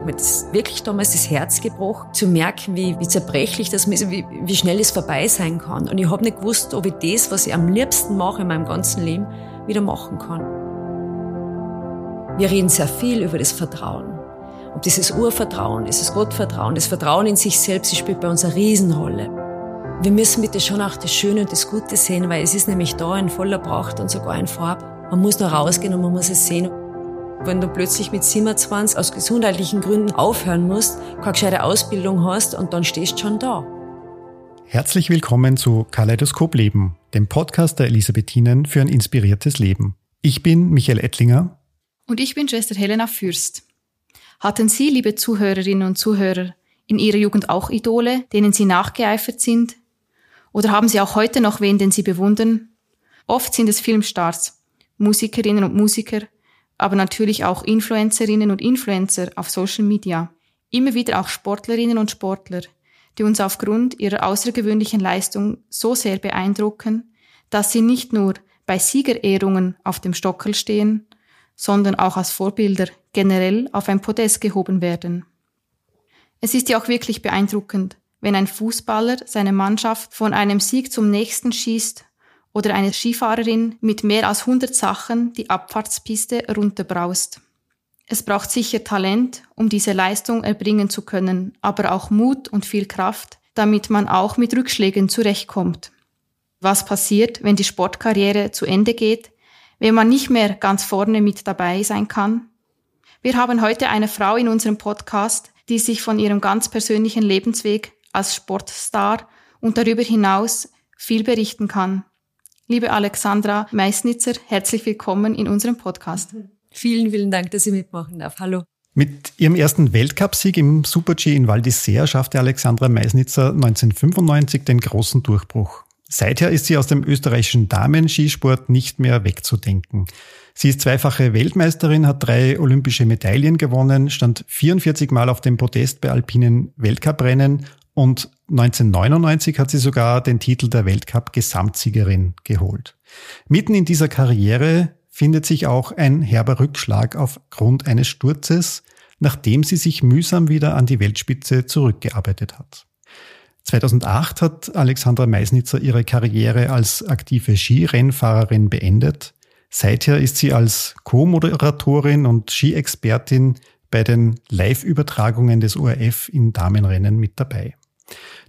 Mir hat wirklich damals das Herz gebrochen, zu merken, wie, wie zerbrechlich das ist, wie, wie schnell es vorbei sein kann. Und ich habe nicht gewusst, ob ich das, was ich am liebsten mache in meinem ganzen Leben, wieder machen kann. Wir reden sehr viel über das Vertrauen. Ob dieses Urvertrauen, dieses Gottvertrauen, das Vertrauen in sich selbst, spielt bei uns eine Riesenrolle. Wir müssen bitte schon auch das Schöne und das Gute sehen, weil es ist nämlich da in voller Pracht und sogar in Farb. Man muss da rausgehen und man muss es sehen. Wenn du plötzlich mit 27 aus gesundheitlichen Gründen aufhören musst, keine gescheite Ausbildung hast und dann stehst du schon da. Herzlich willkommen zu Kaleidoskop Leben, dem Podcast der Elisabethinen für ein inspiriertes Leben. Ich bin Michael Ettlinger. Und ich bin Schwester Helena Fürst. Hatten Sie, liebe Zuhörerinnen und Zuhörer, in Ihrer Jugend auch Idole, denen Sie nachgeeifert sind? Oder haben Sie auch heute noch wen, den Sie bewundern? Oft sind es Filmstars, Musikerinnen und Musiker, aber natürlich auch Influencerinnen und Influencer auf Social Media. Immer wieder auch Sportlerinnen und Sportler, die uns aufgrund ihrer außergewöhnlichen Leistung so sehr beeindrucken, dass sie nicht nur bei Siegerehrungen auf dem Stockel stehen, sondern auch als Vorbilder generell auf ein Podest gehoben werden. Es ist ja auch wirklich beeindruckend, wenn ein Fußballer seine Mannschaft von einem Sieg zum nächsten schießt oder eine Skifahrerin mit mehr als 100 Sachen die Abfahrtspiste runterbraust. Es braucht sicher Talent, um diese Leistung erbringen zu können, aber auch Mut und viel Kraft, damit man auch mit Rückschlägen zurechtkommt. Was passiert, wenn die Sportkarriere zu Ende geht, wenn man nicht mehr ganz vorne mit dabei sein kann? Wir haben heute eine Frau in unserem Podcast, die sich von ihrem ganz persönlichen Lebensweg als Sportstar und darüber hinaus viel berichten kann. Liebe Alexandra Meisnitzer, herzlich willkommen in unserem Podcast. Vielen, vielen Dank, dass ich mitmachen darf. Hallo. Mit ihrem ersten Weltcupsieg im Super-G in Val d'Isère schaffte Alexandra Meisnitzer 1995 den großen Durchbruch. Seither ist sie aus dem österreichischen Damen-Skisport nicht mehr wegzudenken. Sie ist zweifache Weltmeisterin, hat drei olympische Medaillen gewonnen, stand 44 Mal auf dem Podest bei alpinen Weltcuprennen und 1999 hat sie sogar den Titel der Weltcup-Gesamtsiegerin geholt. Mitten in dieser Karriere findet sich auch ein herber Rückschlag aufgrund eines Sturzes, nachdem sie sich mühsam wieder an die Weltspitze zurückgearbeitet hat. 2008 hat Alexandra Meisnitzer ihre Karriere als aktive Skirennfahrerin beendet. Seither ist sie als Co-Moderatorin und Skiexpertin bei den Live-Übertragungen des ORF in Damenrennen mit dabei.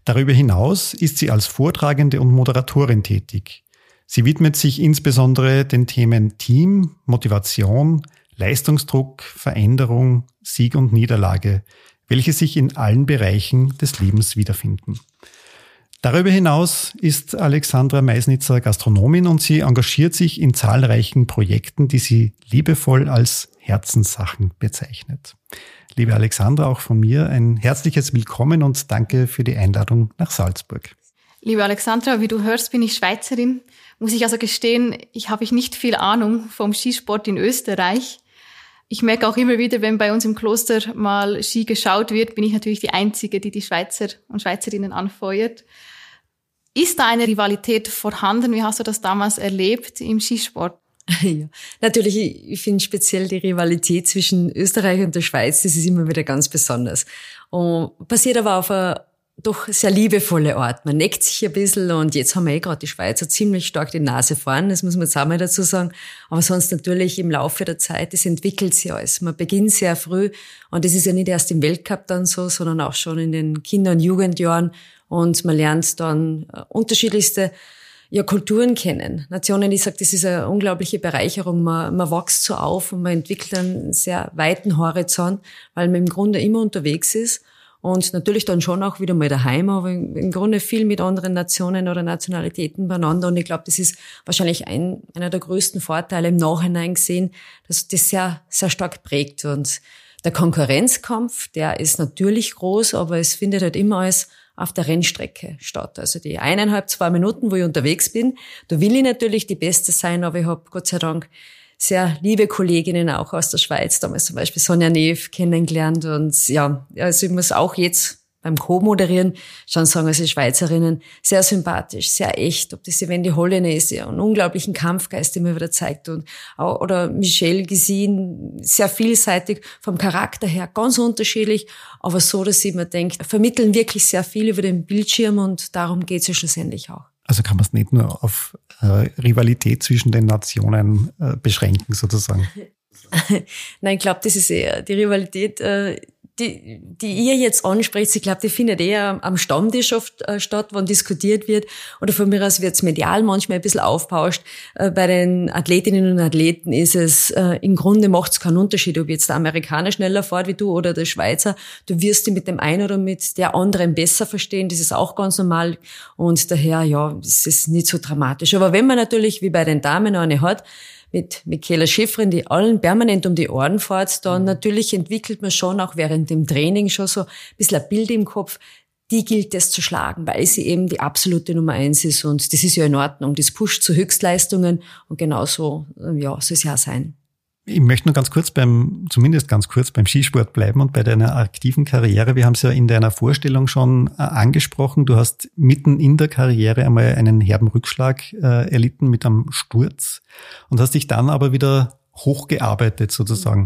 Darüber hinaus ist sie als Vortragende und Moderatorin tätig. Sie widmet sich insbesondere den Themen Team, Motivation, Leistungsdruck, Veränderung, Sieg und Niederlage, welche sich in allen Bereichen des Lebens wiederfinden. Darüber hinaus ist Alexandra Meisnitzer Gastronomin und sie engagiert sich in zahlreichen Projekten, die sie liebevoll als Herzenssachen bezeichnet. Liebe Alexandra, auch von mir ein herzliches Willkommen und danke für die Einladung nach Salzburg. Liebe Alexandra, wie du hörst, bin ich Schweizerin. Muss ich also gestehen, ich habe nicht viel Ahnung vom Skisport in Österreich. Ich merke auch immer wieder, wenn bei uns im Kloster mal Ski geschaut wird, bin ich natürlich die Einzige, die die Schweizer und Schweizerinnen anfeuert. Ist da eine Rivalität vorhanden? Wie hast du das damals erlebt im Skisport? Ja, natürlich, ich finde speziell die Rivalität zwischen Österreich und der Schweiz, das ist immer wieder ganz besonders. Und passiert aber auf eine doch sehr liebevolle Art. Man neckt sich ein bisschen und jetzt haben wir eh gerade die Schweizer ziemlich stark die Nase vorn, das muss man jetzt auch mal dazu sagen. Aber sonst natürlich im Laufe der Zeit, das entwickelt sich alles. Man beginnt sehr früh und das ist ja nicht erst im Weltcup dann so, sondern auch schon in den Kinder- und Jugendjahren und man lernt dann äh, unterschiedlichste ja, Kulturen kennen, Nationen. Ich sage, das ist eine unglaubliche Bereicherung. Man, man wächst so auf und man entwickelt einen sehr weiten Horizont, weil man im Grunde immer unterwegs ist und natürlich dann schon auch wieder mal daheim, aber im Grunde viel mit anderen Nationen oder Nationalitäten beieinander. Und ich glaube, das ist wahrscheinlich ein, einer der größten Vorteile im Nachhinein gesehen, dass das sehr, sehr stark prägt. Und der Konkurrenzkampf, der ist natürlich groß, aber es findet halt immer als auf der Rennstrecke statt. Also die eineinhalb, zwei Minuten, wo ich unterwegs bin, da will ich natürlich die Beste sein, aber ich habe Gott sei Dank sehr liebe Kolleginnen auch aus der Schweiz, damals zum Beispiel Sonja Neff kennengelernt und ja, also ich muss auch jetzt beim Co-Moderieren schon sagen, also Schweizerinnen, sehr sympathisch, sehr echt. Ob das die Wendy Hollene ist, ja, einen unglaublichen Kampfgeist, den man wieder zeigt. Und, oder Michelle gesehen, sehr vielseitig, vom Charakter her ganz unterschiedlich, aber so, dass sie mir denkt, vermitteln wirklich sehr viel über den Bildschirm und darum geht es ja schlussendlich auch. Also kann man es nicht nur auf äh, Rivalität zwischen den Nationen äh, beschränken, sozusagen. Nein, ich glaube, das ist eher die Rivalität, äh, die, die ihr jetzt ansprecht, ich glaube, die findet eher am Stammtisch oft äh, statt, wann diskutiert wird. Oder von mir aus wird es medial manchmal ein bisschen aufpauscht. Äh, bei den Athletinnen und Athleten ist es, äh, im Grunde macht es keinen Unterschied, ob jetzt der Amerikaner schneller fährt wie du oder der Schweizer. Du wirst dich mit dem einen oder mit der anderen besser verstehen. Das ist auch ganz normal. Und daher, ja, es ist nicht so dramatisch. Aber wenn man natürlich, wie bei den Damen eine hat, mit Michaela Schifrin, die allen permanent um die Ohren fährt, dann mhm. natürlich entwickelt man schon auch während dem Training schon so ein bisschen ein Bild im Kopf, die gilt es zu schlagen, weil sie eben die absolute Nummer eins ist und das ist ja in Ordnung. Das pusht zu Höchstleistungen und genauso, ja, soll es ja sein. Ich möchte nur ganz kurz beim, zumindest ganz kurz beim Skisport bleiben und bei deiner aktiven Karriere. Wir haben es ja in deiner Vorstellung schon äh, angesprochen. Du hast mitten in der Karriere einmal einen herben Rückschlag äh, erlitten mit einem Sturz und hast dich dann aber wieder hochgearbeitet sozusagen.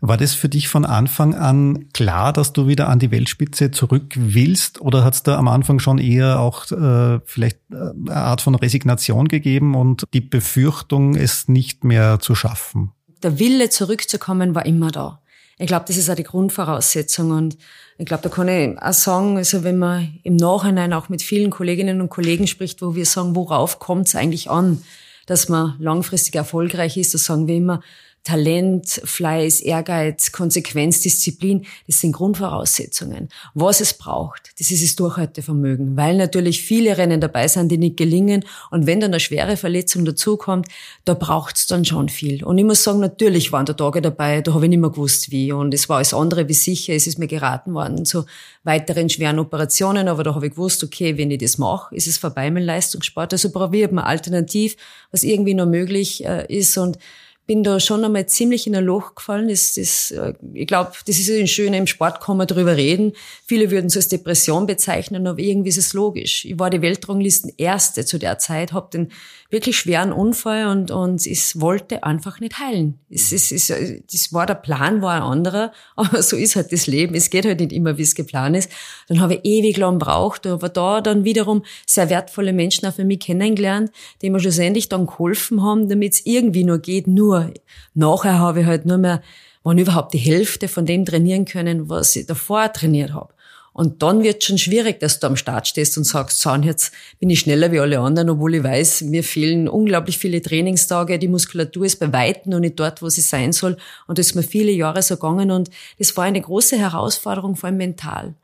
War das für dich von Anfang an klar, dass du wieder an die Weltspitze zurück willst oder hat es da am Anfang schon eher auch äh, vielleicht äh, eine Art von Resignation gegeben und die Befürchtung, es nicht mehr zu schaffen? Der Wille zurückzukommen war immer da. Ich glaube, das ist auch die Grundvoraussetzung und ich glaube, da kann ich auch sagen, also wenn man im Nachhinein auch mit vielen Kolleginnen und Kollegen spricht, wo wir sagen, worauf kommt es eigentlich an, dass man langfristig erfolgreich ist, da sagen wir immer, Talent, Fleiß, Ehrgeiz, Konsequenz, Disziplin, das sind Grundvoraussetzungen. Was es braucht, das ist das Durchhaltevermögen, weil natürlich viele Rennen dabei sind, die nicht gelingen. Und wenn dann eine schwere Verletzung dazukommt, da braucht's dann schon viel. Und ich muss sagen, natürlich waren da Tage dabei, da habe ich nicht mehr gewusst, wie. Und es war alles andere wie sicher. Es ist mir geraten worden zu weiteren schweren Operationen, aber da habe ich gewusst, okay, wenn ich das mache, ist es vorbei mit Leistungssport. Also probiert man alternativ, was irgendwie noch möglich äh, ist. Und bin da schon einmal ziemlich in ein Loch gefallen. Das, das, äh, ich glaube, das ist ein schön im Sport kann man drüber reden. Viele würden es als Depression bezeichnen, aber irgendwie ist es logisch. Ich war die Weltranglisten Erste zu der Zeit, habe den wirklich schweren Unfall und, und es wollte einfach nicht heilen. Es, es, es, das war der Plan, war ein anderer, aber so ist halt das Leben. Es geht halt nicht immer, wie es geplant ist. Dann habe ich ewig lang braucht, aber da dann wiederum sehr wertvolle Menschen auch für mich kennengelernt, die mir schlussendlich dann geholfen haben, damit es irgendwie nur geht. Nur nachher habe ich halt nur mehr, wann überhaupt die Hälfte von dem trainieren können, was ich davor trainiert habe. Und dann wird schon schwierig, dass du am Start stehst und sagst, so, jetzt bin ich schneller wie alle anderen, obwohl ich weiß, mir fehlen unglaublich viele Trainingstage, die Muskulatur ist bei weitem noch nicht dort, wo sie sein soll. Und das ist mir viele Jahre so gegangen und das war eine große Herausforderung, vor allem mental.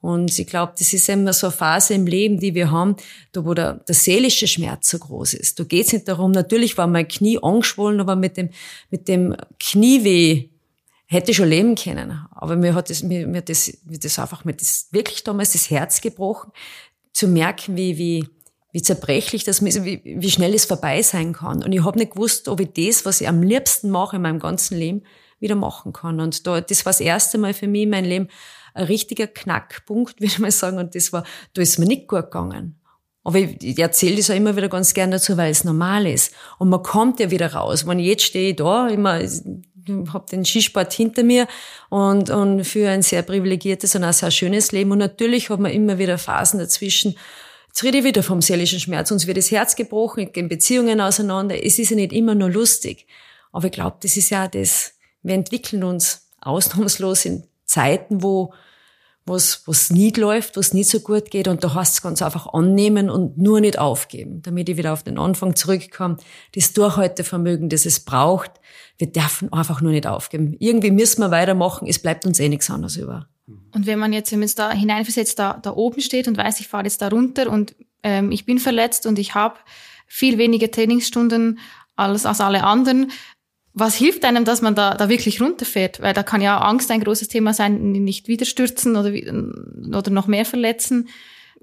Und ich glaube, das ist immer so eine Phase im Leben, die wir haben, da wo der, der seelische Schmerz so groß ist. Da geht's nicht darum, natürlich war mein Knie angeschwollen, aber mit dem, mit dem Knieweh hätte schon leben können. Aber mir hat das, mir, mir das, mir das einfach, mir das wirklich damals das Herz gebrochen, zu merken, wie, wie, wie zerbrechlich das ist, wie, wie schnell es vorbei sein kann. Und ich habe nicht gewusst, ob ich das, was ich am liebsten mache in meinem ganzen Leben, wieder machen kann. Und da, das war das erste Mal für mich in meinem Leben ein richtiger Knackpunkt, würde ich mal sagen. Und das war, da ist mir nicht gut gegangen. Aber ich, ich erzähle das auch immer wieder ganz gern dazu, weil es normal ist. Und man kommt ja wieder raus. Wenn jetzt stehe ich da, immer, habe den Skisport hinter mir und, und für ein sehr privilegiertes und auch sehr schönes Leben. Und natürlich hat man immer wieder Phasen dazwischen. Jetzt rede ich wieder vom seelischen Schmerz. Uns wird das Herz gebrochen, gehen Beziehungen auseinander. Es ist ja nicht immer nur lustig. Aber ich glaube, das ist ja das, wir entwickeln uns ausnahmslos in Zeiten, wo was was nicht läuft, was nicht so gut geht und da heißt es ganz einfach annehmen und nur nicht aufgeben, damit ich wieder auf den Anfang zurückkomme. Das Durchhaltevermögen, das es braucht, wir dürfen einfach nur nicht aufgeben. Irgendwie müssen wir weitermachen, es bleibt uns eh nichts anderes über. Und wenn man jetzt, wenn man jetzt da hineinversetzt, da, da oben steht und weiß, ich fahre jetzt da runter und ähm, ich bin verletzt und ich habe viel weniger Trainingsstunden als, als alle anderen, was hilft einem, dass man da, da wirklich runterfährt? Weil da kann ja Angst ein großes Thema sein, nicht wieder stürzen oder, oder noch mehr verletzen.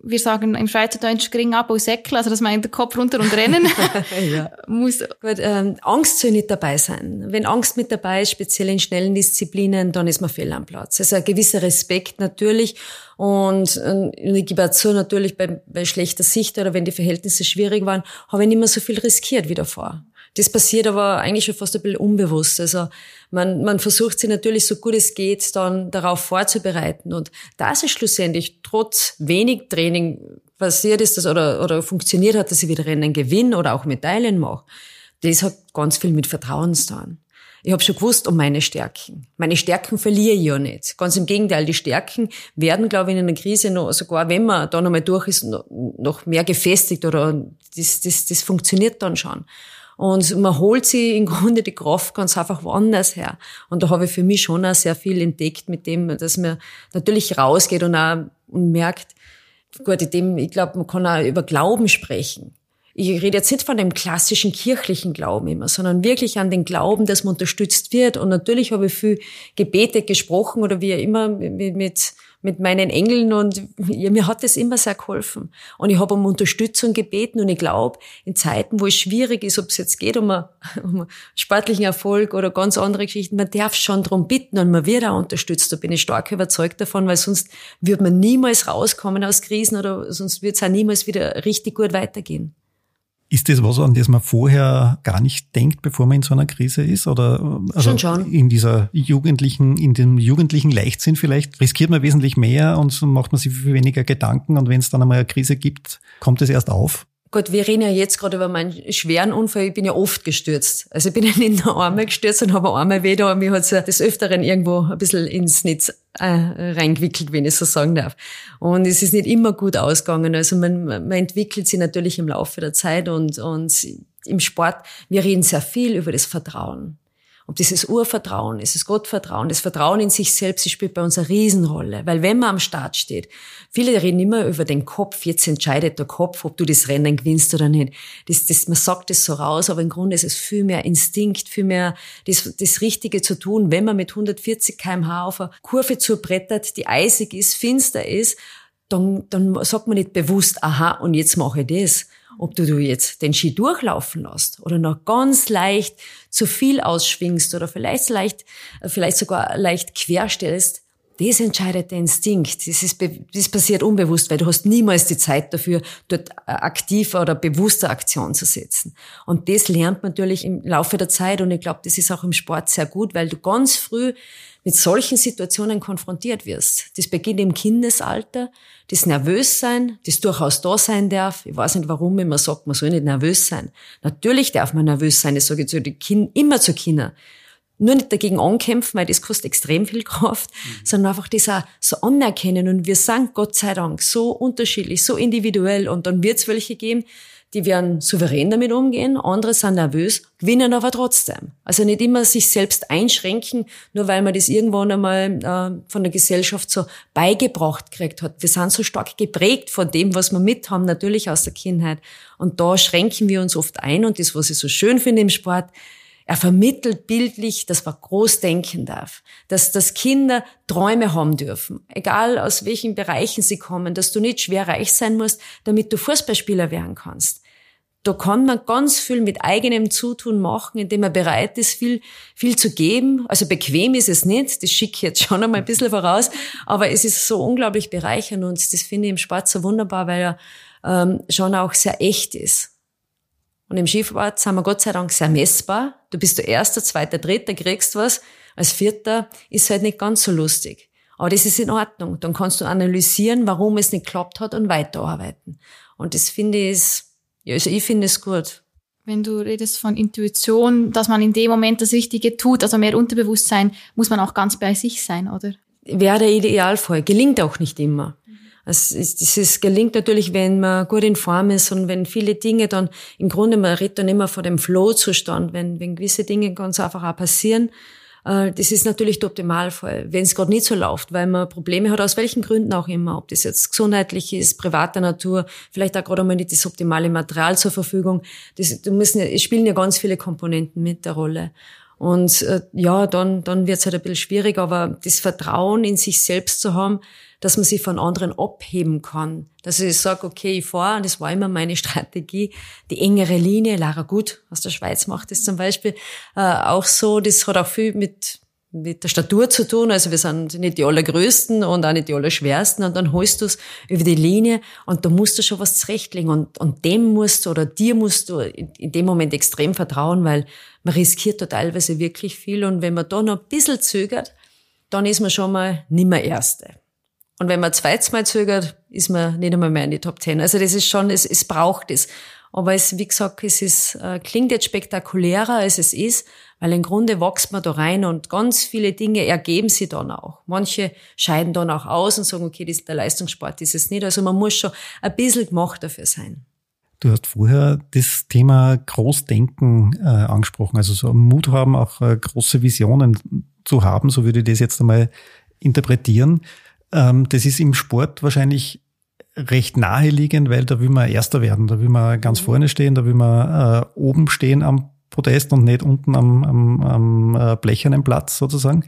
wir sagen im Schweizerdeutsch gering ab aus Säckel, also dass man den Kopf runter und rennen ja. muss. Gut, ähm, Angst soll nicht dabei sein. Wenn Angst mit dabei ist, speziell in schnellen Disziplinen, dann ist man fehl am Platz. Also ein gewisser Respekt natürlich und, und ich gebe auch zu, natürlich bei, bei schlechter Sicht oder wenn die Verhältnisse schwierig waren, habe ich nicht mehr so viel riskiert wie davor. Das passiert aber eigentlich schon fast ein bisschen unbewusst. Also man, man versucht sich natürlich so gut es geht dann darauf vorzubereiten. Und das ist schlussendlich trotz wenig Training passiert ist das oder, oder funktioniert hat, dass ich wieder Rennen gewinne oder auch Medaillen mache. Das hat ganz viel mit Vertrauen zu tun. Ich habe schon gewusst um meine Stärken. Meine Stärken verliere ich ja nicht. Ganz im Gegenteil, die Stärken werden, glaube ich, in einer Krise noch, sogar wenn man da nochmal durch ist, noch mehr gefestigt oder das, das, das funktioniert dann schon. Und man holt sie im Grunde die Kraft ganz einfach woanders her. Und da habe ich für mich schon auch sehr viel entdeckt mit dem, dass man natürlich rausgeht und auch und merkt, gut, in dem, ich glaube, man kann auch über Glauben sprechen. Ich rede jetzt nicht von dem klassischen kirchlichen Glauben immer, sondern wirklich an den Glauben, dass man unterstützt wird. Und natürlich habe ich viel Gebete gesprochen oder wie immer mit, mit mit meinen Engeln und ja, mir hat das immer sehr geholfen. Und ich habe um Unterstützung gebeten und ich glaube, in Zeiten, wo es schwierig ist, ob es jetzt geht um, einen, um einen sportlichen Erfolg oder ganz andere Geschichten, man darf schon darum bitten und man wird auch unterstützt. Da bin ich stark überzeugt davon, weil sonst wird man niemals rauskommen aus Krisen oder sonst wird es auch niemals wieder richtig gut weitergehen. Ist das was, an das man vorher gar nicht denkt, bevor man in so einer Krise ist? Oder also schon, schon. in dieser jugendlichen, in dem jugendlichen Leichtsinn vielleicht riskiert man wesentlich mehr und so macht man sich viel weniger Gedanken und wenn es dann einmal eine Krise gibt, kommt es erst auf? Gut, wir reden ja jetzt gerade über meinen schweren Unfall. Ich bin ja oft gestürzt. Also ich bin ja nicht nur einmal gestürzt und habe einmal weh und mich hat ja des Öfteren irgendwo ein bisschen ins Netz äh, reingewickelt, wenn ich so sagen darf. Und es ist nicht immer gut ausgegangen. Also man, man entwickelt sich natürlich im Laufe der Zeit und, und im Sport, wir reden sehr viel über das Vertrauen. Ob dieses Urvertrauen ist, das Gottvertrauen, das Vertrauen in sich selbst, das spielt bei uns eine Riesenrolle. Weil wenn man am Start steht, viele reden immer über den Kopf, jetzt entscheidet der Kopf, ob du das Rennen gewinnst oder nicht. Das, das, man sagt das so raus, aber im Grunde ist es viel mehr Instinkt, viel mehr das, das Richtige zu tun, wenn man mit 140 kmh auf eine Kurve zubrettert, die eisig ist, finster ist, dann, dann sagt man nicht bewusst, aha, und jetzt mache ich das ob du, du jetzt den Ski durchlaufen lässt oder noch ganz leicht zu viel ausschwingst oder vielleicht leicht, vielleicht sogar leicht querstellst, das entscheidet der Instinkt. Das, ist, das passiert unbewusst, weil du hast niemals die Zeit dafür, dort aktiver oder bewusster Aktion zu setzen. Und das lernt man natürlich im Laufe der Zeit und ich glaube, das ist auch im Sport sehr gut, weil du ganz früh mit solchen Situationen konfrontiert wirst. Das beginnt im Kindesalter, das Nervössein, das durchaus da sein darf. Ich weiß nicht, warum immer sagt, man soll nicht nervös sein. Natürlich darf man nervös sein, das sage ich zu den Kindern, immer zu Kindern. Nur nicht dagegen ankämpfen, weil das kostet extrem viel Kraft, mhm. sondern einfach das auch so anerkennen. Und wir sind Gott sei Dank so unterschiedlich, so individuell. Und dann wird es welche geben, die werden souverän damit umgehen, andere sind nervös, gewinnen aber trotzdem. Also nicht immer sich selbst einschränken, nur weil man das irgendwann einmal äh, von der Gesellschaft so beigebracht gekriegt hat. Wir sind so stark geprägt von dem, was wir mit haben, natürlich aus der Kindheit. Und da schränken wir uns oft ein. Und das, was ich so schön finde im Sport, er vermittelt bildlich, dass man groß denken darf, dass, dass Kinder Träume haben dürfen, egal aus welchen Bereichen sie kommen, dass du nicht schwer reich sein musst, damit du Fußballspieler werden kannst. Da kann man ganz viel mit eigenem Zutun machen, indem man bereit ist, viel, viel zu geben. Also bequem ist es nicht, das schicke ich jetzt schon einmal ein bisschen voraus, aber es ist so unglaublich bereichernd und das finde ich im Sport so wunderbar, weil er ähm, schon auch sehr echt ist. Und im Skisport sind wir Gott sei Dank sehr messbar. Du bist der Erster, Zweiter, Dritter, kriegst was. Als Vierter ist halt nicht ganz so lustig. Aber das ist in Ordnung. Dann kannst du analysieren, warum es nicht geklappt hat und weiterarbeiten. Und das finde ich, ja, also ich finde es gut. Wenn du redest von Intuition, dass man in dem Moment das Richtige tut, also mehr Unterbewusstsein, muss man auch ganz bei sich sein, oder? Wäre der Idealfall. Gelingt auch nicht immer. Also es, es, es gelingt natürlich, wenn man gut in Form ist und wenn viele Dinge dann, im Grunde, man redet dann immer von dem Flow-Zustand, wenn, wenn gewisse Dinge ganz einfach auch passieren. Äh, das ist natürlich der Optimalfall, wenn es gerade nicht so läuft, weil man Probleme hat, aus welchen Gründen auch immer, ob das jetzt gesundheitlich ist, privater Natur, vielleicht auch gerade einmal nicht das optimale Material zur Verfügung. Das, du müssen, es spielen ja ganz viele Komponenten mit der Rolle. Und äh, ja, dann, dann wird's halt ein bisschen schwierig, aber das Vertrauen in sich selbst zu haben, dass man sich von anderen abheben kann. Dass ich sage, okay, ich fahre, und das war immer meine Strategie, die engere Linie, Lara Gut aus der Schweiz macht das zum Beispiel äh, auch so, das hat auch viel mit mit der Statur zu tun. Also wir sind nicht die allergrößten und auch nicht die allerschwersten. Und dann holst du es über die Linie und da musst du schon was zurechtlegen. Und, und dem musst du oder dir musst du in dem Moment extrem vertrauen, weil man riskiert da teilweise wirklich viel. Und wenn man da noch ein bisschen zögert, dann ist man schon mal nimmer Erste. Und wenn man zweites Mal zögert, ist man nicht einmal mehr in die Top Ten. Also das ist schon, es, es braucht es. Aber es, wie gesagt, es ist, äh, klingt jetzt spektakulärer, als es ist, weil im Grunde wächst man da rein und ganz viele Dinge ergeben sich dann auch. Manche scheiden dann auch aus und sagen, okay, das, der Leistungssport ist es nicht. Also man muss schon ein bisschen gemacht dafür sein. Du hast vorher das Thema Großdenken äh, angesprochen, also so Mut haben, auch äh, große Visionen zu haben, so würde ich das jetzt einmal interpretieren. Ähm, das ist im Sport wahrscheinlich recht naheliegend, weil da will man Erster werden, da will man ganz mhm. vorne stehen, da will man äh, oben stehen am Podest und nicht unten am, am, am äh, blechernen Platz sozusagen.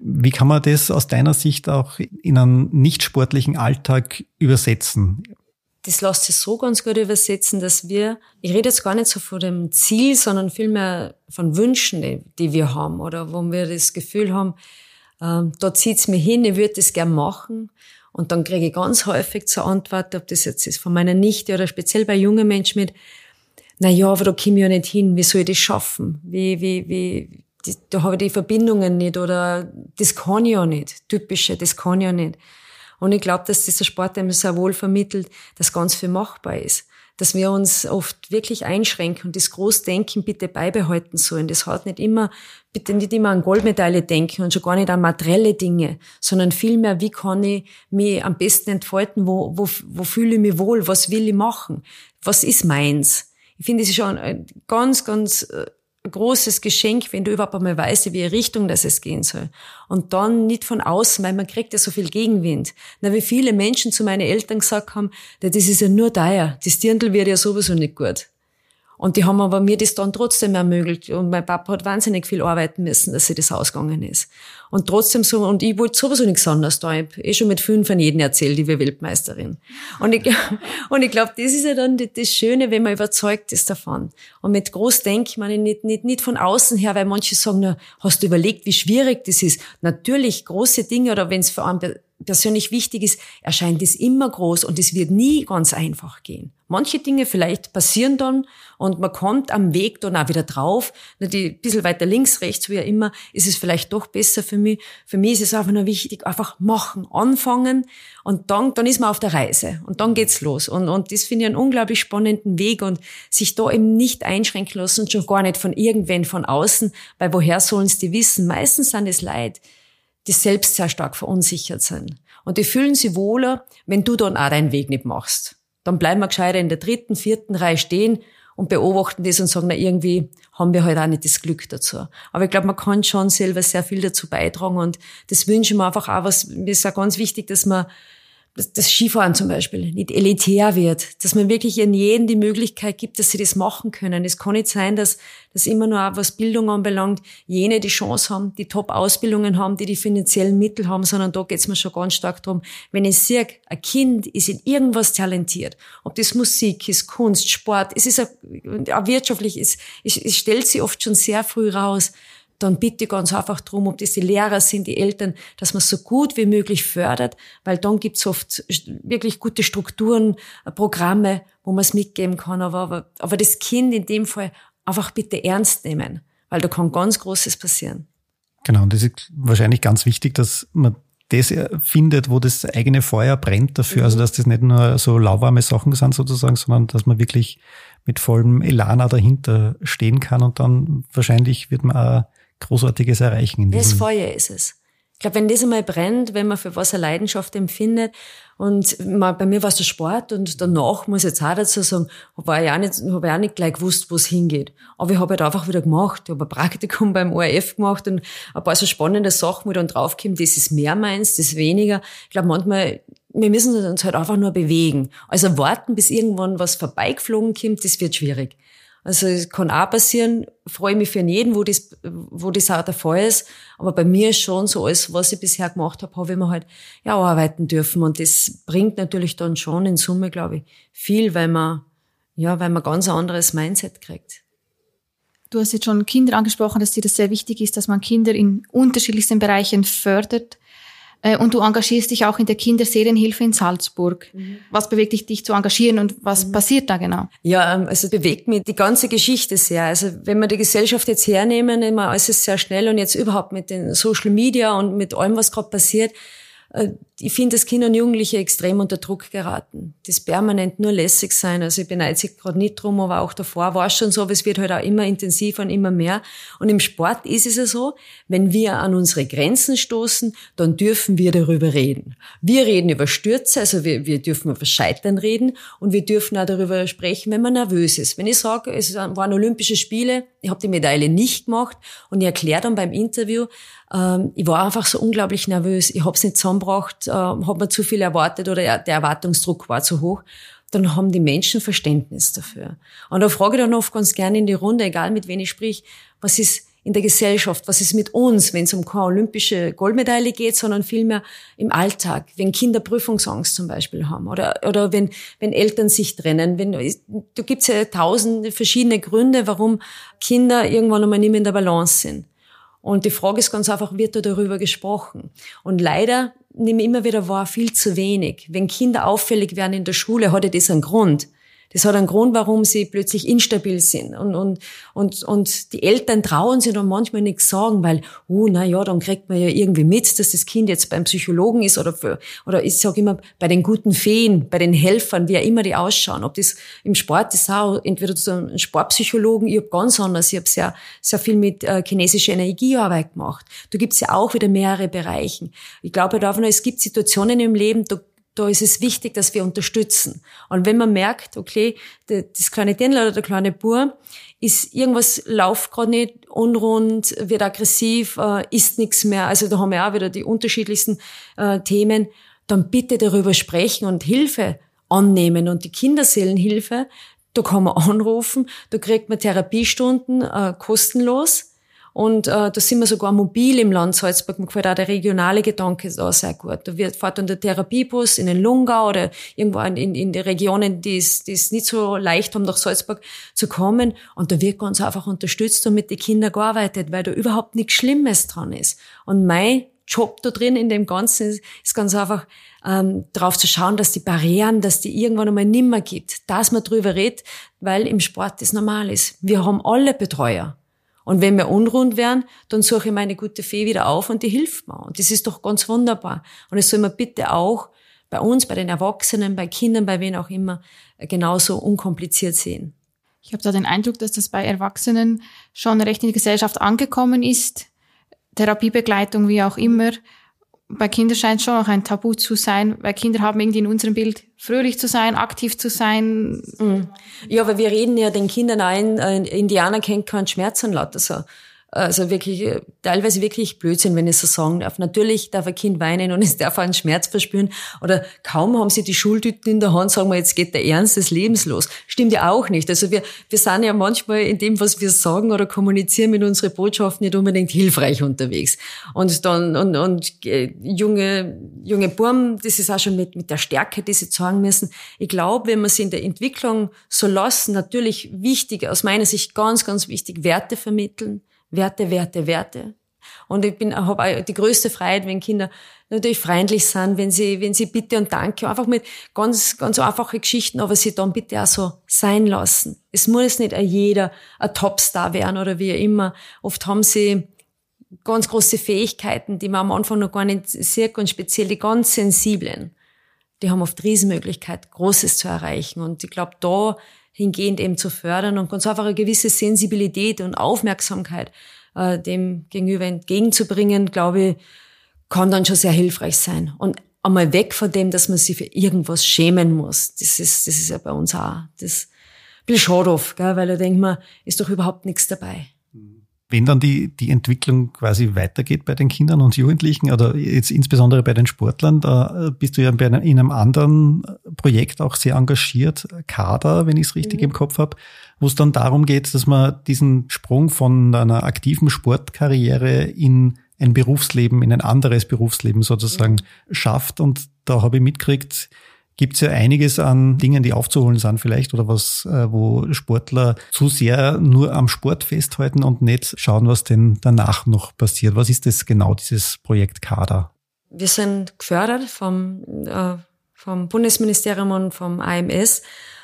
Wie kann man das aus deiner Sicht auch in einen nicht sportlichen Alltag übersetzen? Das lässt sich so ganz gut übersetzen, dass wir, ich rede jetzt gar nicht so von dem Ziel, sondern vielmehr von Wünschen, die, die wir haben oder wo wir das Gefühl haben, ähm, da zieht's mir hin, ich würde das gern machen. Und dann kriege ich ganz häufig zur Antwort, ob das jetzt ist von meiner Nichte oder speziell bei jungen Menschen mit, na ja, aber da komme ich ja nicht hin, wie soll ich das schaffen? Wie, wie, wie, die, da habe ich die Verbindungen nicht oder das kann ich ja nicht. Typische, das kann ich ja nicht. Und ich glaube, dass dieser Sport einem sehr wohl vermittelt, dass ganz viel machbar ist dass wir uns oft wirklich einschränken und das Großdenken bitte beibehalten sollen. Das hat nicht immer, bitte nicht immer an Goldmedaille denken und schon gar nicht an materielle Dinge, sondern vielmehr, wie kann ich mich am besten entfalten, wo, wo, wo fühle ich mich wohl, was will ich machen, was ist meins. Ich finde, es ist schon ein ganz, ganz äh, großes Geschenk, wenn du überhaupt einmal weißt, in welche Richtung das es gehen soll. Und dann nicht von außen, weil man kriegt ja so viel Gegenwind. Na, wie viele Menschen zu meinen Eltern gesagt haben, das ist ja nur teuer, das Dirndl wird ja sowieso nicht gut. Und die haben aber mir das dann trotzdem ermöglicht. Und mein Papa hat wahnsinnig viel arbeiten müssen, dass sie das ausgegangen ist. Und trotzdem so, und ich wollte sowieso nichts anderes da. Ich habe eh schon mit fünf von jedem erzählt, die wir Weltmeisterin. Und ich, und ich glaube, das ist ja dann das Schöne, wenn man überzeugt ist davon. Und mit Großdenk meine ich nicht, nicht, nicht von außen her, weil manche sagen, na, hast du überlegt, wie schwierig das ist? Natürlich große Dinge oder wenn es für einen persönlich wichtig ist, erscheint es immer groß und es wird nie ganz einfach gehen. Manche Dinge vielleicht passieren dann und man kommt am Weg dann auch wieder drauf. Ein bisschen weiter links, rechts, wie auch immer, ist es vielleicht doch besser für mich. Für mich ist es einfach nur wichtig, einfach machen, anfangen und dann, dann ist man auf der Reise und dann geht's los. Und, und das finde ich einen unglaublich spannenden Weg und sich da eben nicht einschränken lassen schon gar nicht von irgendwen von außen, weil woher sollen es die wissen? Meistens sind es Leid, die selbst sehr stark verunsichert sind. Und die fühlen sich wohler, wenn du dann auch deinen Weg nicht machst. Dann bleiben wir gescheiter in der dritten, vierten Reihe stehen und beobachten das und sagen, na, irgendwie haben wir halt auch nicht das Glück dazu. Aber ich glaube, man kann schon selber sehr viel dazu beitragen und das wünschen wir einfach auch, was, mir ist auch ganz wichtig, dass man das Skifahren zum Beispiel nicht elitär wird, dass man wirklich in jedem die Möglichkeit gibt, dass sie das machen können. Es kann nicht sein, dass, dass immer nur auch was Bildung anbelangt, jene die Chance haben, die Top-Ausbildungen haben, die die finanziellen Mittel haben, sondern da geht es mir schon ganz stark darum, wenn ich sehe, ein Kind ist in irgendwas talentiert, ob das Musik ist, Kunst, Sport, es ist auch, wirtschaftlich, es, es, es stellt sich oft schon sehr früh raus, dann bitte ganz einfach drum, ob das die Lehrer sind, die Eltern, dass man so gut wie möglich fördert, weil dann gibt's oft wirklich gute Strukturen, äh, Programme, wo man es mitgeben kann. Aber, aber, aber das Kind in dem Fall einfach bitte ernst nehmen, weil da kann ganz Großes passieren. Genau, und das ist wahrscheinlich ganz wichtig, dass man das findet, wo das eigene Feuer brennt dafür. Also, mhm. Also dass das nicht nur so lauwarme Sachen sind sozusagen, sondern dass man wirklich mit vollem Elana dahinter stehen kann und dann wahrscheinlich wird man auch Großartiges erreichen. das Feuer ist es. Ich glaube, wenn das einmal brennt, wenn man für was eine Leidenschaft empfindet und man, bei mir war es der Sport und danach muss ich jetzt auch dazu sagen, habe ich auch nicht, habe ich auch nicht gleich gewusst, wo es hingeht. Aber ich habe halt einfach wieder gemacht. Ich habe ein Praktikum beim ORF gemacht und ein paar so spannende Sachen, wo dann draufkomme, das ist mehr meins, das ist weniger. Ich glaube, manchmal, wir müssen uns halt einfach nur bewegen. Also warten, bis irgendwann was vorbeigeflogen kommt, das wird schwierig. Also es kann auch passieren, freue mich für jeden, wo das, wo das auch der Fall ist. Aber bei mir ist schon so alles, was ich bisher gemacht habe, habe ich mir halt ja arbeiten dürfen. Und das bringt natürlich dann schon in Summe, glaube ich, viel, weil man, ja, weil man ganz anderes Mindset kriegt. Du hast jetzt schon Kinder angesprochen, dass dir das sehr wichtig ist, dass man Kinder in unterschiedlichsten Bereichen fördert. Äh, und du engagierst dich auch in der Kinderseelenhilfe in Salzburg. Mhm. Was bewegt dich, dich zu engagieren und was mhm. passiert da genau? Ja, ähm, also bewegt mich die ganze Geschichte sehr. Also wenn wir die Gesellschaft jetzt hernehmen, immer alles ist sehr schnell und jetzt überhaupt mit den Social Media und mit allem, was gerade passiert, ich finde, dass Kinder und Jugendliche extrem unter Druck geraten. Das permanent nur lässig sein. Also ich beneide sich gerade nicht drum, aber auch davor war es schon so, aber es wird halt auch immer intensiver und immer mehr. Und im Sport ist es ja so, wenn wir an unsere Grenzen stoßen, dann dürfen wir darüber reden. Wir reden über Stürze, also wir, wir dürfen über Scheitern reden und wir dürfen auch darüber sprechen, wenn man nervös ist. Wenn ich sage, es waren Olympische Spiele, ich habe die Medaille nicht gemacht und ich erkläre dann beim Interview, ähm, ich war einfach so unglaublich nervös. Ich habe es nicht zusammengebracht, äh, habe mir zu viel erwartet oder der Erwartungsdruck war zu hoch. Dann haben die Menschen Verständnis dafür. Und da frage ich dann oft ganz gerne in die Runde, egal mit wem ich sprich, was ist in der Gesellschaft, was ist mit uns, wenn es um keine olympische Goldmedaille geht, sondern vielmehr im Alltag, wenn Kinder Prüfungsangst zum Beispiel haben oder, oder wenn, wenn Eltern sich trennen. Wenn, da gibt's ja tausende verschiedene Gründe, warum Kinder irgendwann einmal nicht mehr in der Balance sind. Und die Frage ist ganz einfach, wird da darüber gesprochen? Und leider nehme ich immer wieder wahr, viel zu wenig. Wenn Kinder auffällig werden in der Schule, hat ja das einen Grund. Das hat einen Grund, warum sie plötzlich instabil sind. Und, und, und, und die Eltern trauen sich dann manchmal nichts sagen, weil, oh, na ja, dann kriegt man ja irgendwie mit, dass das Kind jetzt beim Psychologen ist oder, für, oder ich sage immer, bei den guten Feen, bei den Helfern, wie auch immer die ausschauen. Ob das im Sport ist auch, entweder so ein Sportpsychologen, ich habe ganz anders, ich habe sehr, sehr viel mit äh, chinesischer Energiearbeit gemacht. Da gibt's ja auch wieder mehrere Bereichen. Ich glaube davon, es gibt Situationen im Leben, da da ist es wichtig, dass wir unterstützen. Und wenn man merkt, okay, das kleine Dirndl oder der kleine Bur ist irgendwas läuft gerade nicht unrund, wird aggressiv, äh, isst nichts mehr. Also da haben wir auch wieder die unterschiedlichsten äh, Themen. Dann bitte darüber sprechen und Hilfe annehmen und die Kinderseelenhilfe. Da kann man anrufen, da kriegt man Therapiestunden äh, kostenlos und äh, da sind wir sogar mobil im Land Salzburg. Mir gefällt auch der regionale Gedanke da sehr gut. Da wird, fährt dann der Therapiebus in den Lungau oder irgendwo in, in, in die Regionen, die es, die es nicht so leicht haben, nach Salzburg zu kommen. Und da wird ganz einfach unterstützt und mit den Kindern gearbeitet, weil da überhaupt nichts Schlimmes dran ist. Und mein Job da drin in dem Ganzen ist, ist ganz einfach, ähm, darauf zu schauen, dass die Barrieren, dass die irgendwann einmal nimmer gibt, dass man drüber redet, weil im Sport das normal ist. Wir haben alle Betreuer. Und wenn wir unrund werden, dann suche ich meine gute Fee wieder auf und die hilft mir. Und das ist doch ganz wunderbar. Und es soll man bitte auch bei uns, bei den Erwachsenen, bei Kindern, bei wen auch immer, genauso unkompliziert sehen. Ich habe da den Eindruck, dass das bei Erwachsenen schon recht in die Gesellschaft angekommen ist. Therapiebegleitung, wie auch immer bei Kindern scheint es schon noch ein Tabu zu sein, weil Kinder haben irgendwie in unserem Bild fröhlich zu sein, aktiv zu sein. Mhm. Ja, aber wir reden ja den Kindern ein, ein Indianer kennt keinen Schmerz an lauter so. Also wirklich, äh, teilweise wirklich Blödsinn, wenn ich so sagen darf. Natürlich darf ein Kind weinen und es darf einen Schmerz verspüren. Oder kaum haben sie die Schultüten in der Hand, sagen wir, jetzt geht der Ernst des Lebens los. Stimmt ja auch nicht. Also wir, wir sind ja manchmal in dem, was wir sagen oder kommunizieren mit unseren Botschaften nicht unbedingt hilfreich unterwegs. Und dann, und, und äh, junge, junge Burm, das ist auch schon mit, mit der Stärke, die sie zeigen müssen. Ich glaube, wenn man sie in der Entwicklung so lassen, natürlich wichtig, aus meiner Sicht ganz, ganz wichtig, Werte vermitteln Werte, Werte, Werte. Und ich bin, habe die größte Freiheit, wenn Kinder natürlich freundlich sind, wenn sie, wenn sie Bitte und Danke, einfach mit ganz, ganz einfache Geschichten, aber sie dann bitte auch so sein lassen. Es muss nicht jeder ein Topstar werden oder wie immer. Oft haben sie ganz große Fähigkeiten, die man am Anfang noch gar nicht sieht und speziell die ganz Sensiblen. Die haben oft Riesenmöglichkeit, Großes zu erreichen. Und ich glaube, da hingehend eben zu fördern und ganz einfach eine gewisse Sensibilität und Aufmerksamkeit äh, dem gegenüber entgegenzubringen, glaube ich, kann dann schon sehr hilfreich sein. Und einmal weg von dem, dass man sich für irgendwas schämen muss. Das ist, das ist ja bei uns auch. Das bin schade auf, gell? weil da denkt man, ist doch überhaupt nichts dabei. Wenn dann die, die Entwicklung quasi weitergeht bei den Kindern und Jugendlichen oder jetzt insbesondere bei den Sportlern, da bist du ja in einem anderen Projekt auch sehr engagiert, Kader, wenn ich es richtig mhm. im Kopf habe, wo es dann darum geht, dass man diesen Sprung von einer aktiven Sportkarriere in ein Berufsleben, in ein anderes Berufsleben sozusagen mhm. schafft. Und da habe ich mitgekriegt, gibt es ja einiges an Dingen, die aufzuholen sind vielleicht oder was, äh, wo Sportler zu sehr nur am Sport festhalten und nicht schauen, was denn danach noch passiert. Was ist das genau, dieses Projekt Kader? Wir sind gefördert vom, äh, vom Bundesministerium und vom AMS.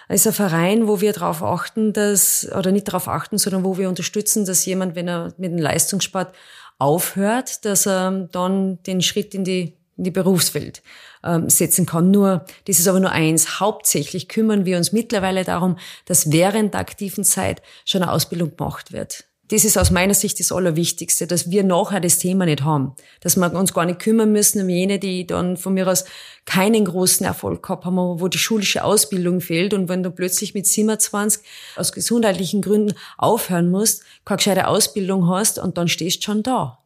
Es ist ein Verein, wo wir darauf achten, dass, oder nicht darauf achten, sondern wo wir unterstützen, dass jemand, wenn er mit dem Leistungssport aufhört, dass er dann den Schritt in die, in die Berufswelt ähm, setzen kann. Nur, das ist aber nur eins. Hauptsächlich kümmern wir uns mittlerweile darum, dass während der aktiven Zeit schon eine Ausbildung gemacht wird das ist aus meiner Sicht das Allerwichtigste, dass wir nachher das Thema nicht haben. Dass wir uns gar nicht kümmern müssen um jene, die dann von mir aus keinen großen Erfolg gehabt haben, wo die schulische Ausbildung fehlt und wenn du plötzlich mit 27 aus gesundheitlichen Gründen aufhören musst, keine gescheite Ausbildung hast und dann stehst du schon da.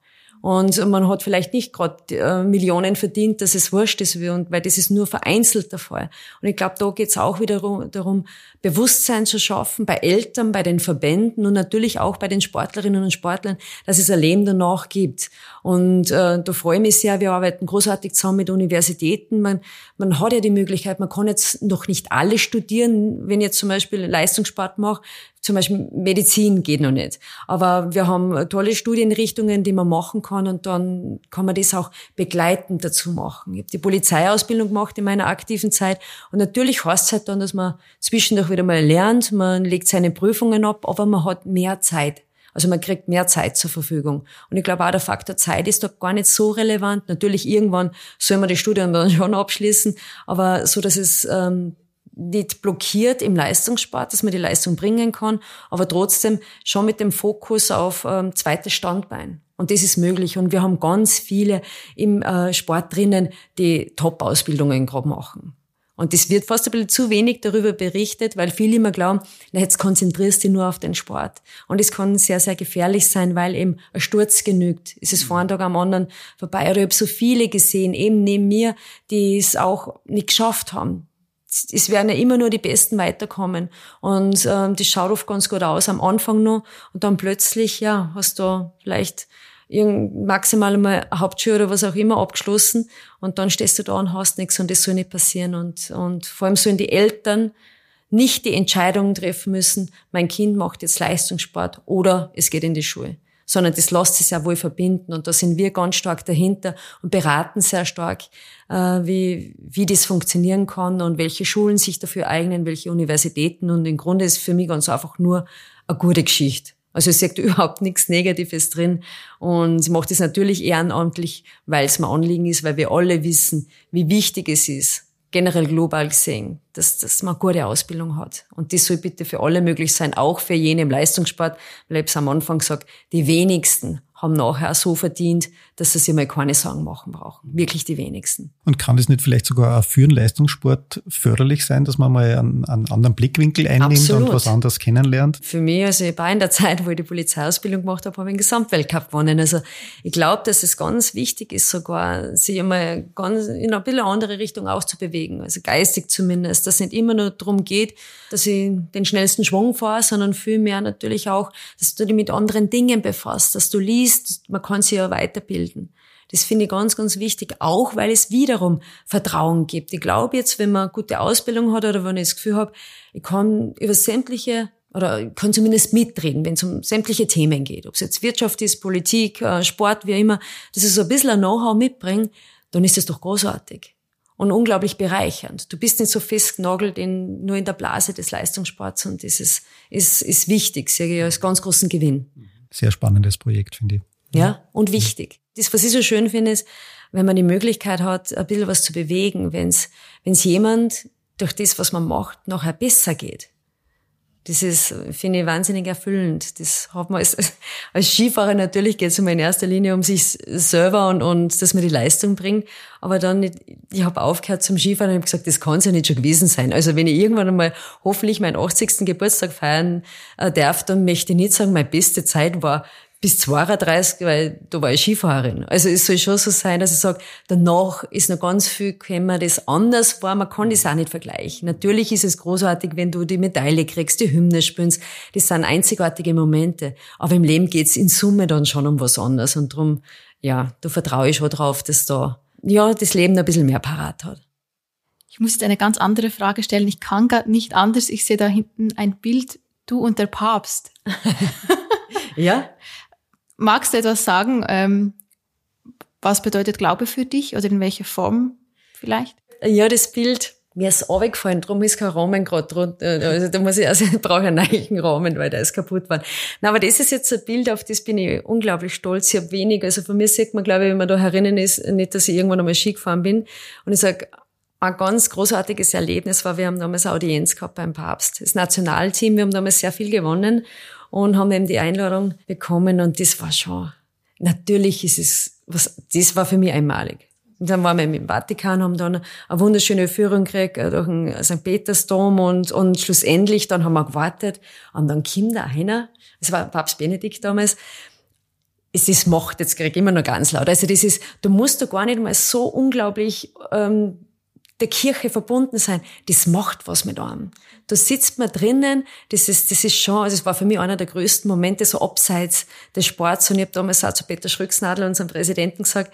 Und man hat vielleicht nicht gerade äh, Millionen verdient, dass es wurscht ist, weil das ist nur vereinzelt der Fall. Und ich glaube, da geht es auch wieder darum, Bewusstsein zu schaffen bei Eltern, bei den Verbänden und natürlich auch bei den Sportlerinnen und Sportlern, dass es ein Leben danach gibt. Und äh, da freue ich mich sehr, wir arbeiten großartig zusammen mit Universitäten. Man, man hat ja die Möglichkeit, man kann jetzt noch nicht alle studieren, wenn ich jetzt zum Beispiel Leistungssport mache, zum Beispiel Medizin geht noch nicht. Aber wir haben tolle Studienrichtungen, die man machen kann und dann kann man das auch begleitend dazu machen. Ich habe die Polizeiausbildung gemacht in meiner aktiven Zeit und natürlich heißt es halt dann, dass man zwischendurch wieder mal lernt, man legt seine Prüfungen ab, aber man hat mehr Zeit. Also man kriegt mehr Zeit zur Verfügung. Und ich glaube auch der Faktor Zeit ist da gar nicht so relevant. Natürlich irgendwann soll man das Studium dann schon abschließen, aber so, dass es ähm, nicht blockiert im Leistungssport, dass man die Leistung bringen kann, aber trotzdem schon mit dem Fokus auf ähm, zweites Standbein. Und das ist möglich. Und wir haben ganz viele im äh, Sport drinnen, die Top-Ausbildungen gerade machen. Und das wird fast ein bisschen zu wenig darüber berichtet, weil viele immer glauben, na, jetzt konzentrierst du dich nur auf den Sport. Und es kann sehr, sehr gefährlich sein, weil eben ein Sturz genügt. Es ist vor einem Tag am anderen vorbei. Oder ich habe so viele gesehen, eben neben mir, die es auch nicht geschafft haben es werden ja immer nur die Besten weiterkommen. Und ähm, das schaut oft ganz gut aus am Anfang noch. Und dann plötzlich, ja, hast du vielleicht maximal mal Hauptschule oder was auch immer abgeschlossen und dann stehst du da und hast nichts und das soll nicht passieren. Und, und vor allem sollen die Eltern nicht die Entscheidung treffen müssen, mein Kind macht jetzt Leistungssport oder es geht in die Schule sondern das lässt sich sehr wohl verbinden. Und da sind wir ganz stark dahinter und beraten sehr stark, äh, wie, wie das funktionieren kann und welche Schulen sich dafür eignen, welche Universitäten. Und im Grunde ist für mich ganz einfach nur eine gute Geschichte. Also es sagt überhaupt nichts Negatives drin. Und sie macht es natürlich ehrenamtlich, weil es mir Anliegen ist, weil wir alle wissen, wie wichtig es ist, generell global gesehen, dass, dass man gute Ausbildung hat. Und das soll bitte für alle möglich sein, auch für jene im Leistungssport, weil ich es am Anfang gesagt, die wenigsten haben nachher so verdient, dass sie sich mal keine Sorgen machen brauchen. Wirklich die wenigsten. Und kann das nicht vielleicht sogar auch für den Leistungssport förderlich sein, dass man mal einen, einen anderen Blickwinkel einnimmt Absolut. und was anderes kennenlernt? Für mich, also ich war in der Zeit, wo ich die Polizeiausbildung gemacht habe, habe ich einen Gesamtweltcup gewonnen. Also ich glaube, dass es ganz wichtig ist, sogar sich einmal ganz in eine bisschen andere Richtung auszubewegen. Also geistig zumindest. Dass es nicht immer nur darum geht, dass ich den schnellsten Schwung fahre, sondern vielmehr natürlich auch, dass du dich mit anderen Dingen befasst, dass du liest, liest, man kann sich ja weiterbilden. Das finde ich ganz, ganz wichtig, auch weil es wiederum Vertrauen gibt. Ich glaube jetzt, wenn man gute Ausbildung hat oder wenn ich das Gefühl habe, ich kann über sämtliche oder ich kann zumindest mitreden, wenn es um sämtliche Themen geht, ob es jetzt Wirtschaft ist, Politik, äh, Sport, wie immer, dass ich so ein bisschen ein Know-how mitbringe, dann ist das doch großartig und unglaublich bereichernd. Du bist nicht so festgenagelt in, nur in der Blase des Leistungssports und das ist, ist, ist wichtig, sehe ich als ganz großen Gewinn sehr spannendes Projekt, finde ich. Ja, und wichtig. Das, was ich so schön finde, ist, wenn man die Möglichkeit hat, ein bisschen was zu bewegen, wenn es jemand durch das, was man macht, nachher besser geht. Das ist, finde ich, wahnsinnig erfüllend. Das hat man als, als Skifahrer natürlich geht es immer in erster Linie um sich selber und, und dass man die Leistung bringt. Aber dann, ich habe aufgehört zum Skifahren und habe gesagt, das kann es ja nicht schon gewesen sein. Also wenn ich irgendwann einmal hoffentlich meinen 80. Geburtstag feiern äh, darf, dann möchte ich nicht sagen, meine beste Zeit war bis 32, weil da war ich Skifahrerin. Also es soll schon so sein, dass ich sage, danach ist noch ganz viel gekommen, das anders war. Man kann das auch nicht vergleichen. Natürlich ist es großartig, wenn du die Medaille kriegst, die Hymne spielst. Das sind einzigartige Momente. Aber im Leben geht's in Summe dann schon um was anderes. Und darum, ja, da vertraue ich schon drauf, dass da, ja, das Leben ein bisschen mehr parat hat. Ich muss jetzt eine ganz andere Frage stellen. Ich kann gar nicht anders. Ich sehe da hinten ein Bild, du und der Papst. ja. Magst du etwas sagen? Ähm, was bedeutet Glaube für dich oder in welcher Form vielleicht? Ja, das Bild, mir ist runtergefallen, darum ist kein Rahmen gerade drunter. Also da muss ich, also ich brauche einen neuen Rahmen, weil der ist kaputt geworden. Na, aber das ist jetzt ein Bild, auf das bin ich unglaublich stolz. Ich habe wenig, also von mir sieht man, glaube ich, wenn man da herinnen ist, nicht, dass ich irgendwann einmal Ski gefahren bin. Und ich sage, ein ganz großartiges Erlebnis war, wir haben damals Audienz gehabt beim Papst. Das Nationalteam, wir haben damals sehr viel gewonnen und haben eben die Einladung bekommen und das war schon, natürlich ist es, was, das war für mich einmalig. Und dann waren wir im Vatikan, haben dann eine wunderschöne Führung gekriegt äh, durch den St. Petersdom und, und schlussendlich dann haben wir gewartet und dann kommt da einer, das war Papst Benedikt damals, es ist Macht, jetzt krieg ich immer noch ganz laut. Also das ist, du musst da gar nicht mal so unglaublich ähm, der Kirche verbunden sein, das macht was mit einem. Da sitzt man drinnen, das ist, das ist schon, also es war für mich einer der größten Momente, so abseits des Sports. Und ich habe damals auch zu Peter Schröcksnadel, unserem Präsidenten, gesagt,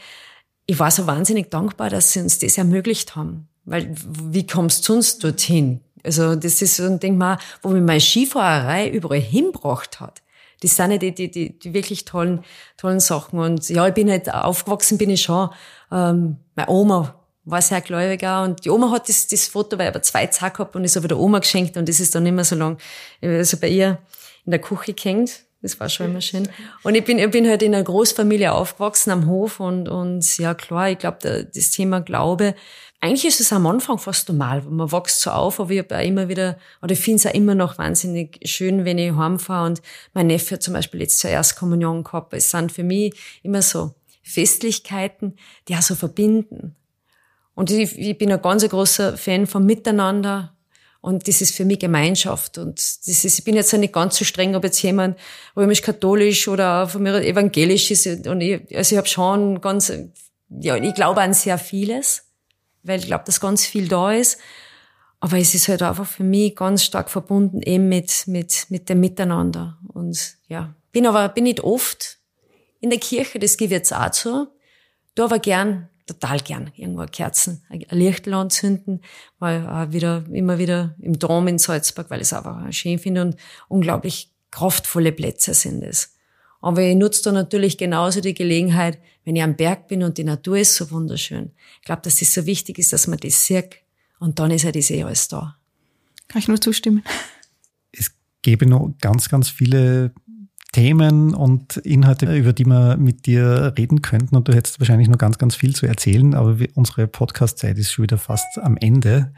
ich war so wahnsinnig dankbar, dass sie uns das ermöglicht haben. Weil, wie kommst du sonst dorthin? Also, das ist so ein Ding, wo mich meine Skifahrerei überall hinbracht hat. Das sind ja die, die, die, die wirklich tollen, tollen Sachen. Und ja, ich bin halt aufgewachsen, bin ich schon. Ähm, meine Oma war sehr gläubig auch. Und die Oma hat das, das Foto, weil ich aber zwei Zack gehabt und ist aber der Oma geschenkt und das ist dann immer so lang, also bei ihr in der Küche gehängt. Das war schon immer schön. Und ich bin, ich bin halt in einer Großfamilie aufgewachsen am Hof und, und ja klar, ich glaube, das Thema Glaube, eigentlich ist es am Anfang fast normal, man wächst so auf, aber ich habe auch immer wieder, oder ich finde es auch immer noch wahnsinnig schön, wenn ich heimfahre und mein Neffe hat zum Beispiel jetzt zur Erstkommunion gehabt. Es sind für mich immer so Festlichkeiten, die auch so verbinden. Und ich, ich bin ein ganz großer Fan vom Miteinander. Und das ist für mich Gemeinschaft. Und das ist, ich bin jetzt nicht ganz so streng, ob jetzt jemand römisch-katholisch oder von mir evangelisch ist. Und ich, also ich habe schon ganz, ja, ich glaube an sehr vieles, weil ich glaube, dass ganz viel da ist. Aber es ist halt einfach für mich ganz stark verbunden eben mit, mit, mit dem Miteinander. Und ja, bin aber, bin nicht oft in der Kirche, das gebe ich jetzt auch zu. Du aber gern total gern irgendwo Kerzen, ein Lichtel anzünden, weil auch wieder, immer wieder im Dom in Salzburg, weil ich es einfach schön finde und unglaublich kraftvolle Plätze sind es. Aber ich nutze da natürlich genauso die Gelegenheit, wenn ich am Berg bin und die Natur ist so wunderschön. Ich glaube, dass das so wichtig ist, dass man das sieht und dann ist ja das eh alles da. Kann ich nur zustimmen. Es gäbe noch ganz, ganz viele Themen und Inhalte, über die wir mit dir reden könnten. Und du hättest wahrscheinlich noch ganz, ganz viel zu erzählen, aber unsere Podcast-Zeit ist schon wieder fast am Ende.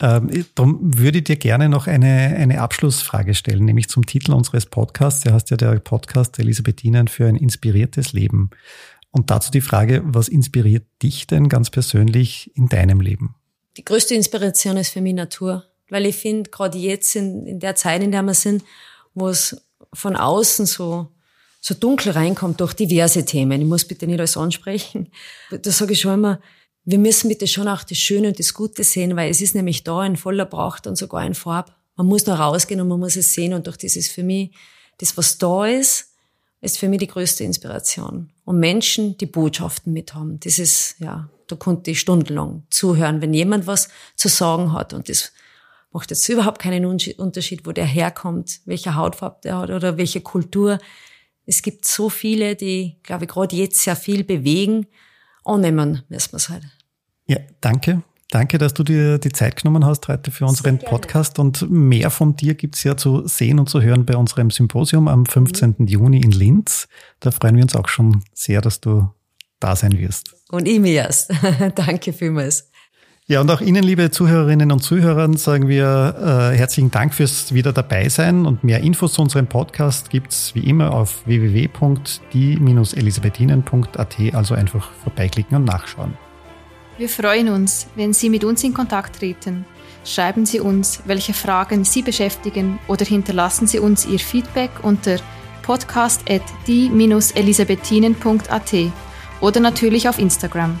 Ähm, darum würde ich dir gerne noch eine, eine Abschlussfrage stellen, nämlich zum Titel unseres Podcasts. Der heißt ja der Podcast Elisabethinen für ein inspiriertes Leben. Und dazu die Frage, was inspiriert dich denn ganz persönlich in deinem Leben? Die größte Inspiration ist für mich Natur, weil ich finde, gerade jetzt in, in der Zeit, in der wir sind, wo es von außen so, so dunkel reinkommt durch diverse Themen. Ich muss bitte nicht alles ansprechen. Da sage ich schon immer, wir müssen bitte schon auch das Schöne und das Gute sehen, weil es ist nämlich da in voller Pracht und sogar in Farb. Man muss noch rausgehen und man muss es sehen und durch das ist für mich, das was da ist, ist für mich die größte Inspiration. Und Menschen, die Botschaften mit haben. Das ist, ja, da konnte ich stundenlang zuhören, wenn jemand was zu sagen hat und das macht jetzt überhaupt keinen Unterschied, wo der herkommt, welche Hautfarbe der hat oder welche Kultur. Es gibt so viele, die, glaube ich, gerade jetzt sehr viel bewegen. Annehmen müssen wir es halt. Ja, danke. Danke, dass du dir die Zeit genommen hast heute für unseren Podcast. Und mehr von dir gibt's ja zu sehen und zu hören bei unserem Symposium am 15. Mhm. Juni in Linz. Da freuen wir uns auch schon sehr, dass du da sein wirst. Und ich mir erst. Danke vielmals. Ja, und auch Ihnen, liebe Zuhörerinnen und Zuhörer, sagen wir äh, herzlichen Dank fürs wieder dabei sein. Und mehr Infos zu unserem Podcast gibt's wie immer auf www.die-elisabethinen.at, also einfach vorbeiklicken und nachschauen. Wir freuen uns, wenn Sie mit uns in Kontakt treten. Schreiben Sie uns, welche Fragen Sie beschäftigen oder hinterlassen Sie uns Ihr Feedback unter podcast at die-elisabethinen.at oder natürlich auf Instagram.